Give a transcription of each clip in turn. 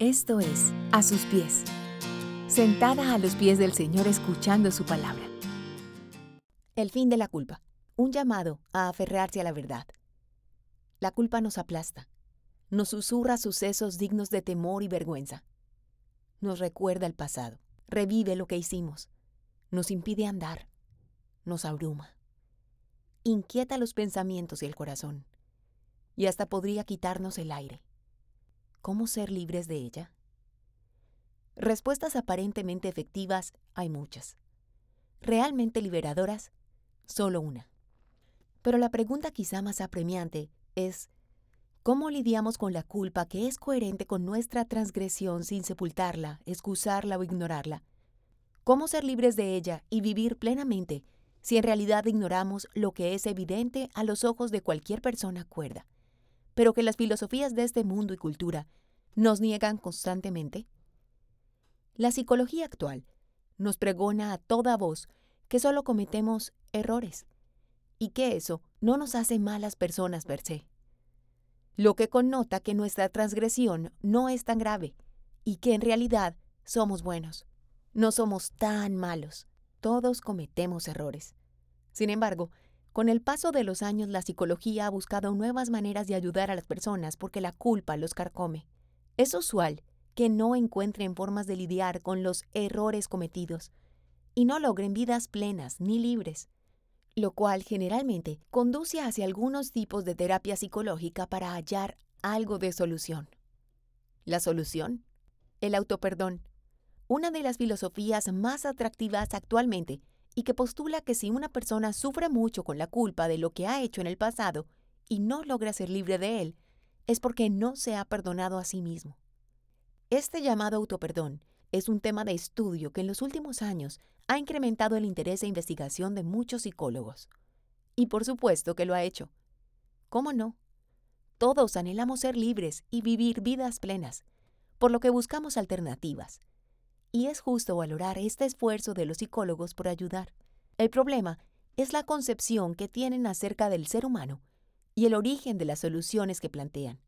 Esto es A sus pies, sentada a los pies del Señor escuchando su palabra. El fin de la culpa. Un llamado a aferrarse a la verdad. La culpa nos aplasta, nos susurra sucesos dignos de temor y vergüenza. Nos recuerda el pasado, revive lo que hicimos, nos impide andar, nos abruma, inquieta los pensamientos y el corazón, y hasta podría quitarnos el aire. ¿Cómo ser libres de ella? Respuestas aparentemente efectivas hay muchas. Realmente liberadoras, solo una. Pero la pregunta quizá más apremiante es, ¿cómo lidiamos con la culpa que es coherente con nuestra transgresión sin sepultarla, excusarla o ignorarla? ¿Cómo ser libres de ella y vivir plenamente si en realidad ignoramos lo que es evidente a los ojos de cualquier persona cuerda? Pero que las filosofías de este mundo y cultura nos niegan constantemente? La psicología actual nos pregona a toda voz que solo cometemos errores y que eso no nos hace malas personas per se, lo que connota que nuestra transgresión no es tan grave y que en realidad somos buenos. No somos tan malos, todos cometemos errores. Sin embargo, con el paso de los años, la psicología ha buscado nuevas maneras de ayudar a las personas porque la culpa los carcome. Es usual que no encuentren formas de lidiar con los errores cometidos y no logren vidas plenas ni libres, lo cual generalmente conduce hacia algunos tipos de terapia psicológica para hallar algo de solución. La solución, el autoperdón, una de las filosofías más atractivas actualmente y que postula que si una persona sufre mucho con la culpa de lo que ha hecho en el pasado y no logra ser libre de él, es porque no se ha perdonado a sí mismo. Este llamado autoperdón es un tema de estudio que en los últimos años ha incrementado el interés e investigación de muchos psicólogos. Y por supuesto que lo ha hecho. ¿Cómo no? Todos anhelamos ser libres y vivir vidas plenas, por lo que buscamos alternativas, y es justo valorar este esfuerzo de los psicólogos por ayudar. El problema es la concepción que tienen acerca del ser humano y el origen de las soluciones que plantean.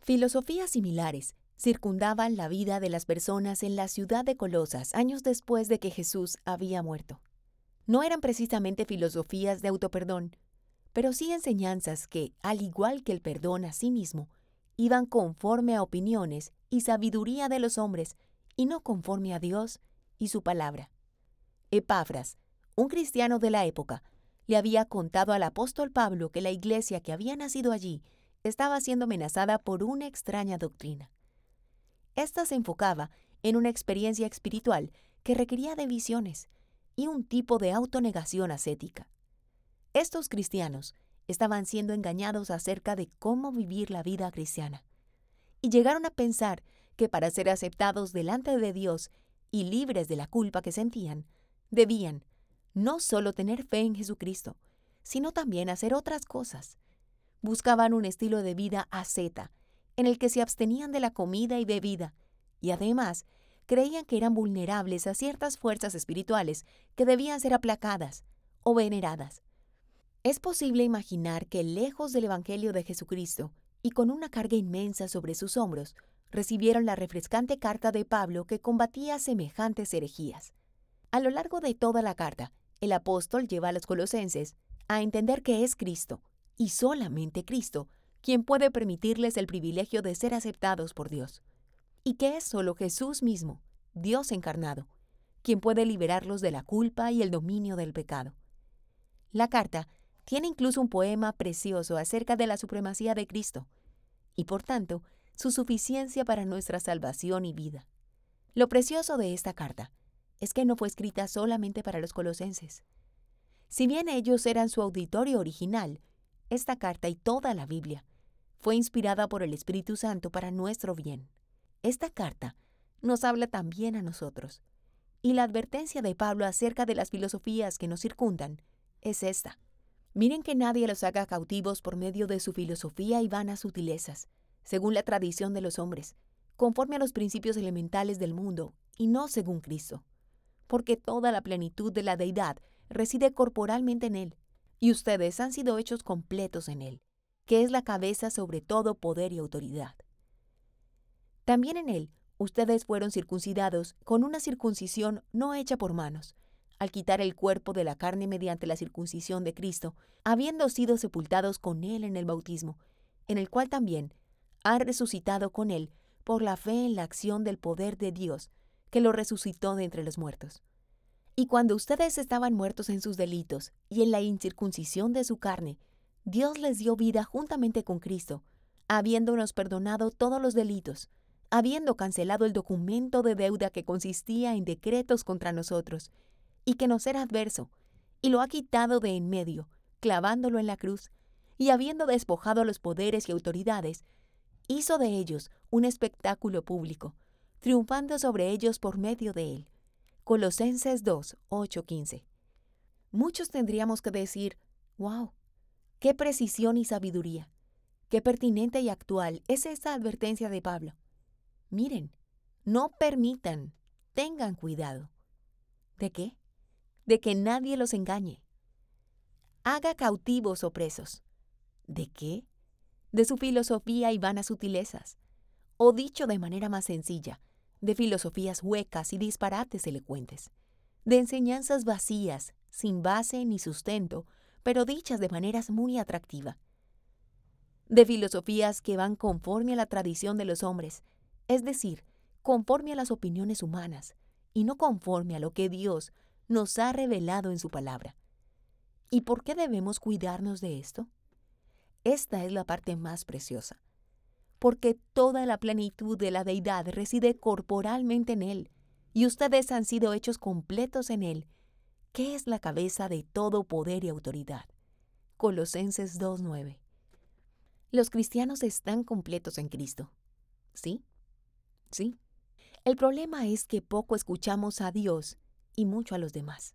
Filosofías similares circundaban la vida de las personas en la ciudad de Colosas años después de que Jesús había muerto. No eran precisamente filosofías de autoperdón, pero sí enseñanzas que, al igual que el perdón a sí mismo, iban conforme a opiniones y sabiduría de los hombres y no conforme a Dios y su palabra. Epafras, un cristiano de la época, le había contado al apóstol Pablo que la iglesia que había nacido allí estaba siendo amenazada por una extraña doctrina. Esta se enfocaba en una experiencia espiritual que requería de visiones y un tipo de autonegación ascética. Estos cristianos estaban siendo engañados acerca de cómo vivir la vida cristiana y llegaron a pensar que para ser aceptados delante de Dios y libres de la culpa que sentían, debían no solo tener fe en Jesucristo, sino también hacer otras cosas. Buscaban un estilo de vida asceta, en el que se abstenían de la comida y bebida, y además creían que eran vulnerables a ciertas fuerzas espirituales que debían ser aplacadas o veneradas. Es posible imaginar que lejos del Evangelio de Jesucristo y con una carga inmensa sobre sus hombros, recibieron la refrescante carta de Pablo que combatía semejantes herejías. A lo largo de toda la carta, el apóstol lleva a los colosenses a entender que es Cristo, y solamente Cristo, quien puede permitirles el privilegio de ser aceptados por Dios, y que es solo Jesús mismo, Dios encarnado, quien puede liberarlos de la culpa y el dominio del pecado. La carta tiene incluso un poema precioso acerca de la supremacía de Cristo, y por tanto su suficiencia para nuestra salvación y vida. Lo precioso de esta carta es que no fue escrita solamente para los colosenses. Si bien ellos eran su auditorio original, esta carta y toda la Biblia fue inspirada por el Espíritu Santo para nuestro bien. Esta carta nos habla también a nosotros. Y la advertencia de Pablo acerca de las filosofías que nos circundan es esta. Miren que nadie los haga cautivos por medio de su filosofía y vanas sutilezas, según la tradición de los hombres, conforme a los principios elementales del mundo, y no según Cristo. Porque toda la plenitud de la deidad reside corporalmente en Él, y ustedes han sido hechos completos en Él, que es la cabeza sobre todo poder y autoridad. También en él ustedes fueron circuncidados con una circuncisión no hecha por manos, al quitar el cuerpo de la carne mediante la circuncisión de Cristo, habiendo sido sepultados con él en el bautismo, en el cual también ha resucitado con él por la fe en la acción del poder de Dios, que lo resucitó de entre los muertos. Y cuando ustedes estaban muertos en sus delitos y en la incircuncisión de su carne, Dios les dio vida juntamente con Cristo, habiéndonos perdonado todos los delitos, habiendo cancelado el documento de deuda que consistía en decretos contra nosotros, y que nos era adverso, y lo ha quitado de en medio, clavándolo en la cruz, y habiendo despojado los poderes y autoridades, hizo de ellos un espectáculo público, triunfando sobre ellos por medio de él. Colosenses 2, 8, 15. Muchos tendríamos que decir, wow, qué precisión y sabiduría, qué pertinente y actual es esta advertencia de Pablo. Miren, no permitan, tengan cuidado. ¿De qué? De que nadie los engañe. Haga cautivos o presos. ¿De qué? De su filosofía y vanas sutilezas, o dicho de manera más sencilla, de filosofías huecas y disparates elocuentes, de enseñanzas vacías, sin base ni sustento, pero dichas de maneras muy atractiva, de filosofías que van conforme a la tradición de los hombres, es decir, conforme a las opiniones humanas, y no conforme a lo que Dios nos ha revelado en su palabra. ¿Y por qué debemos cuidarnos de esto? Esta es la parte más preciosa, porque toda la plenitud de la deidad reside corporalmente en Él, y ustedes han sido hechos completos en Él, que es la cabeza de todo poder y autoridad. Colosenses 2.9. Los cristianos están completos en Cristo. ¿Sí? Sí. El problema es que poco escuchamos a Dios y mucho a los demás.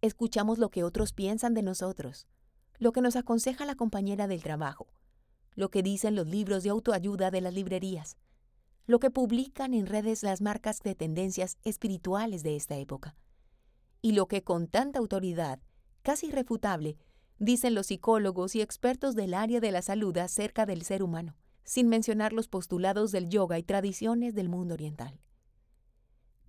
Escuchamos lo que otros piensan de nosotros, lo que nos aconseja la compañera del trabajo, lo que dicen los libros de autoayuda de las librerías, lo que publican en redes las marcas de tendencias espirituales de esta época, y lo que con tanta autoridad, casi irrefutable, dicen los psicólogos y expertos del área de la salud acerca del ser humano, sin mencionar los postulados del yoga y tradiciones del mundo oriental.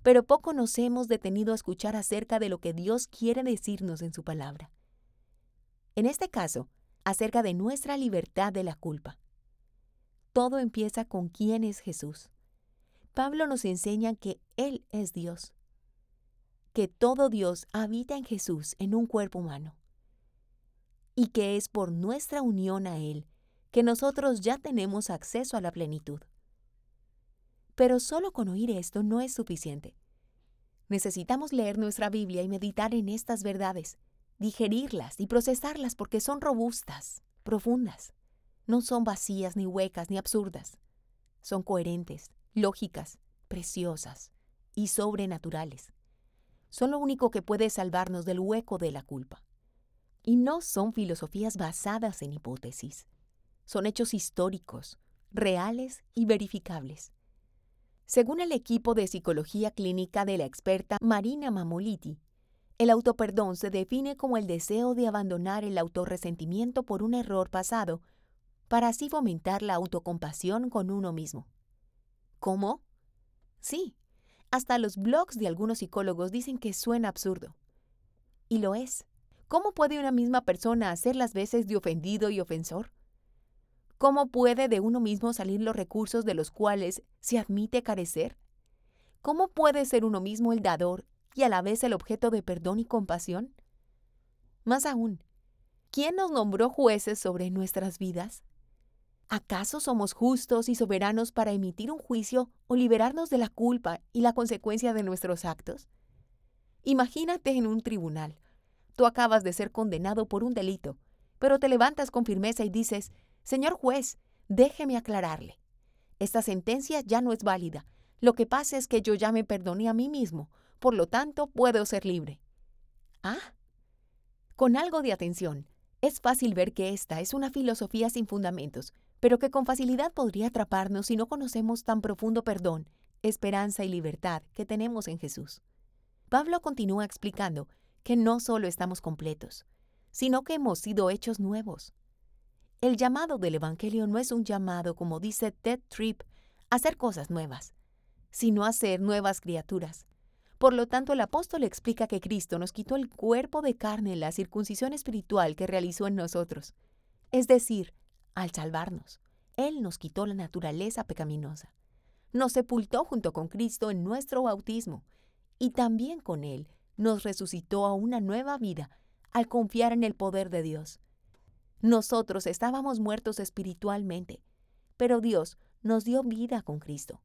Pero poco nos hemos detenido a escuchar acerca de lo que Dios quiere decirnos en su palabra en este caso, acerca de nuestra libertad de la culpa. Todo empieza con quién es Jesús. Pablo nos enseña que Él es Dios, que todo Dios habita en Jesús en un cuerpo humano, y que es por nuestra unión a Él que nosotros ya tenemos acceso a la plenitud. Pero solo con oír esto no es suficiente. Necesitamos leer nuestra Biblia y meditar en estas verdades digerirlas y procesarlas porque son robustas, profundas. No son vacías, ni huecas, ni absurdas. Son coherentes, lógicas, preciosas y sobrenaturales. Son lo único que puede salvarnos del hueco de la culpa. Y no son filosofías basadas en hipótesis. Son hechos históricos, reales y verificables. Según el equipo de psicología clínica de la experta Marina Mamoliti, el autoperdón se define como el deseo de abandonar el autorresentimiento por un error pasado para así fomentar la autocompasión con uno mismo. ¿Cómo? Sí, hasta los blogs de algunos psicólogos dicen que suena absurdo. Y lo es. ¿Cómo puede una misma persona hacer las veces de ofendido y ofensor? ¿Cómo puede de uno mismo salir los recursos de los cuales se admite carecer? ¿Cómo puede ser uno mismo el dador y a la vez el objeto de perdón y compasión? Más aún, ¿quién nos nombró jueces sobre nuestras vidas? ¿Acaso somos justos y soberanos para emitir un juicio o liberarnos de la culpa y la consecuencia de nuestros actos? Imagínate en un tribunal. Tú acabas de ser condenado por un delito, pero te levantas con firmeza y dices, Señor juez, déjeme aclararle. Esta sentencia ya no es válida. Lo que pasa es que yo ya me perdoné a mí mismo por lo tanto puedo ser libre. Ah, con algo de atención, es fácil ver que esta es una filosofía sin fundamentos, pero que con facilidad podría atraparnos si no conocemos tan profundo perdón, esperanza y libertad que tenemos en Jesús. Pablo continúa explicando que no solo estamos completos, sino que hemos sido hechos nuevos. El llamado del Evangelio no es un llamado, como dice Ted Tripp, hacer cosas nuevas, sino hacer nuevas criaturas. Por lo tanto, el apóstol explica que Cristo nos quitó el cuerpo de carne en la circuncisión espiritual que realizó en nosotros. Es decir, al salvarnos, Él nos quitó la naturaleza pecaminosa. Nos sepultó junto con Cristo en nuestro bautismo y también con Él nos resucitó a una nueva vida al confiar en el poder de Dios. Nosotros estábamos muertos espiritualmente, pero Dios nos dio vida con Cristo.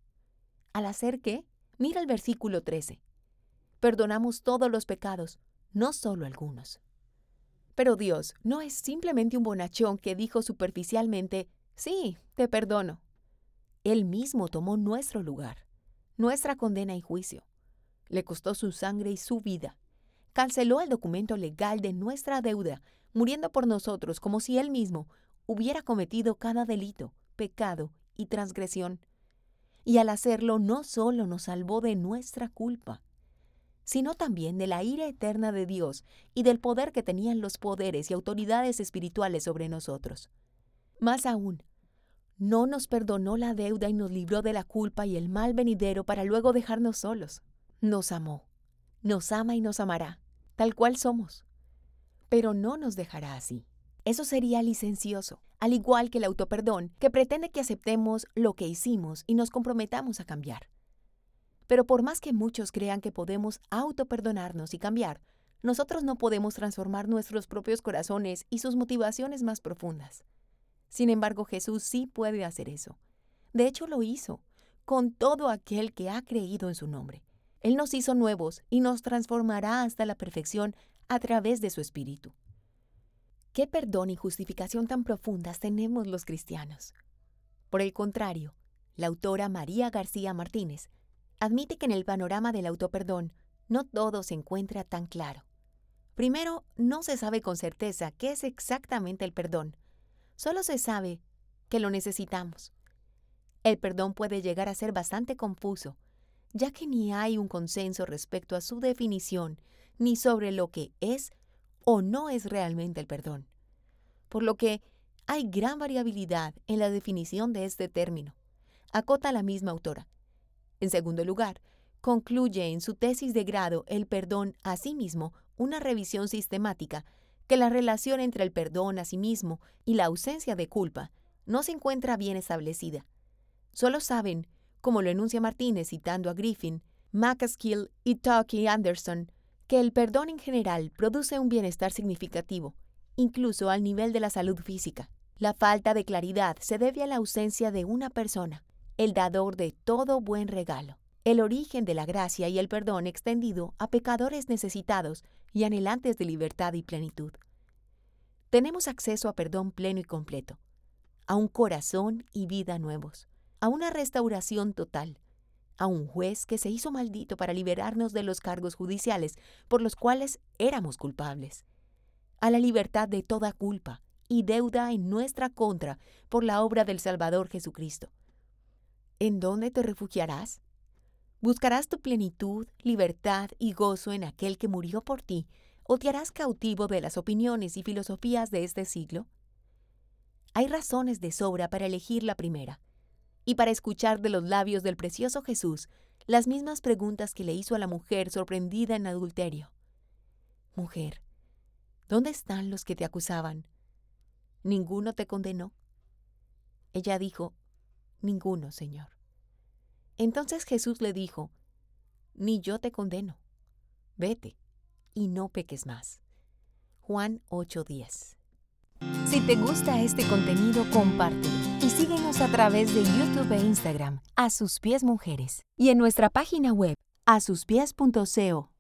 ¿Al hacer qué? Mira el versículo 13. Perdonamos todos los pecados, no solo algunos. Pero Dios no es simplemente un bonachón que dijo superficialmente, sí, te perdono. Él mismo tomó nuestro lugar, nuestra condena y juicio. Le costó su sangre y su vida. Canceló el documento legal de nuestra deuda, muriendo por nosotros como si Él mismo hubiera cometido cada delito, pecado y transgresión. Y al hacerlo no solo nos salvó de nuestra culpa, sino también de la ira eterna de Dios y del poder que tenían los poderes y autoridades espirituales sobre nosotros. Más aún, no nos perdonó la deuda y nos libró de la culpa y el mal venidero para luego dejarnos solos. Nos amó, nos ama y nos amará, tal cual somos. Pero no nos dejará así. Eso sería licencioso, al igual que el autoperdón, que pretende que aceptemos lo que hicimos y nos comprometamos a cambiar. Pero por más que muchos crean que podemos autoperdonarnos y cambiar, nosotros no podemos transformar nuestros propios corazones y sus motivaciones más profundas. Sin embargo, Jesús sí puede hacer eso. De hecho, lo hizo, con todo aquel que ha creído en su nombre. Él nos hizo nuevos y nos transformará hasta la perfección a través de su Espíritu. ¿Qué perdón y justificación tan profundas tenemos los cristianos? Por el contrario, la autora María García Martínez admite que en el panorama del autoperdón no todo se encuentra tan claro. Primero, no se sabe con certeza qué es exactamente el perdón. Solo se sabe que lo necesitamos. El perdón puede llegar a ser bastante confuso, ya que ni hay un consenso respecto a su definición ni sobre lo que es o no es realmente el perdón. Por lo que hay gran variabilidad en la definición de este término. Acota la misma autora. En segundo lugar, concluye en su tesis de grado el perdón a sí mismo una revisión sistemática que la relación entre el perdón a sí mismo y la ausencia de culpa no se encuentra bien establecida. Solo saben, como lo enuncia Martínez citando a Griffin, McAskill y Tucky Anderson, que el perdón en general produce un bienestar significativo, incluso al nivel de la salud física. La falta de claridad se debe a la ausencia de una persona, el dador de todo buen regalo, el origen de la gracia y el perdón extendido a pecadores necesitados y anhelantes de libertad y plenitud. Tenemos acceso a perdón pleno y completo, a un corazón y vida nuevos, a una restauración total, a un juez que se hizo maldito para liberarnos de los cargos judiciales por los cuales éramos culpables, a la libertad de toda culpa y deuda en nuestra contra por la obra del Salvador Jesucristo. ¿En dónde te refugiarás? ¿Buscarás tu plenitud, libertad y gozo en aquel que murió por ti, o te harás cautivo de las opiniones y filosofías de este siglo? Hay razones de sobra para elegir la primera, y para escuchar de los labios del precioso Jesús las mismas preguntas que le hizo a la mujer sorprendida en adulterio. Mujer, ¿dónde están los que te acusaban? ¿Ninguno te condenó? Ella dijo, Ninguno, Señor. Entonces Jesús le dijo, Ni yo te condeno. Vete y no peques más. Juan 8:10 Si te gusta este contenido, compártelo y síguenos a través de YouTube e Instagram, A Sus Pies Mujeres, y en nuestra página web, asuspies.co.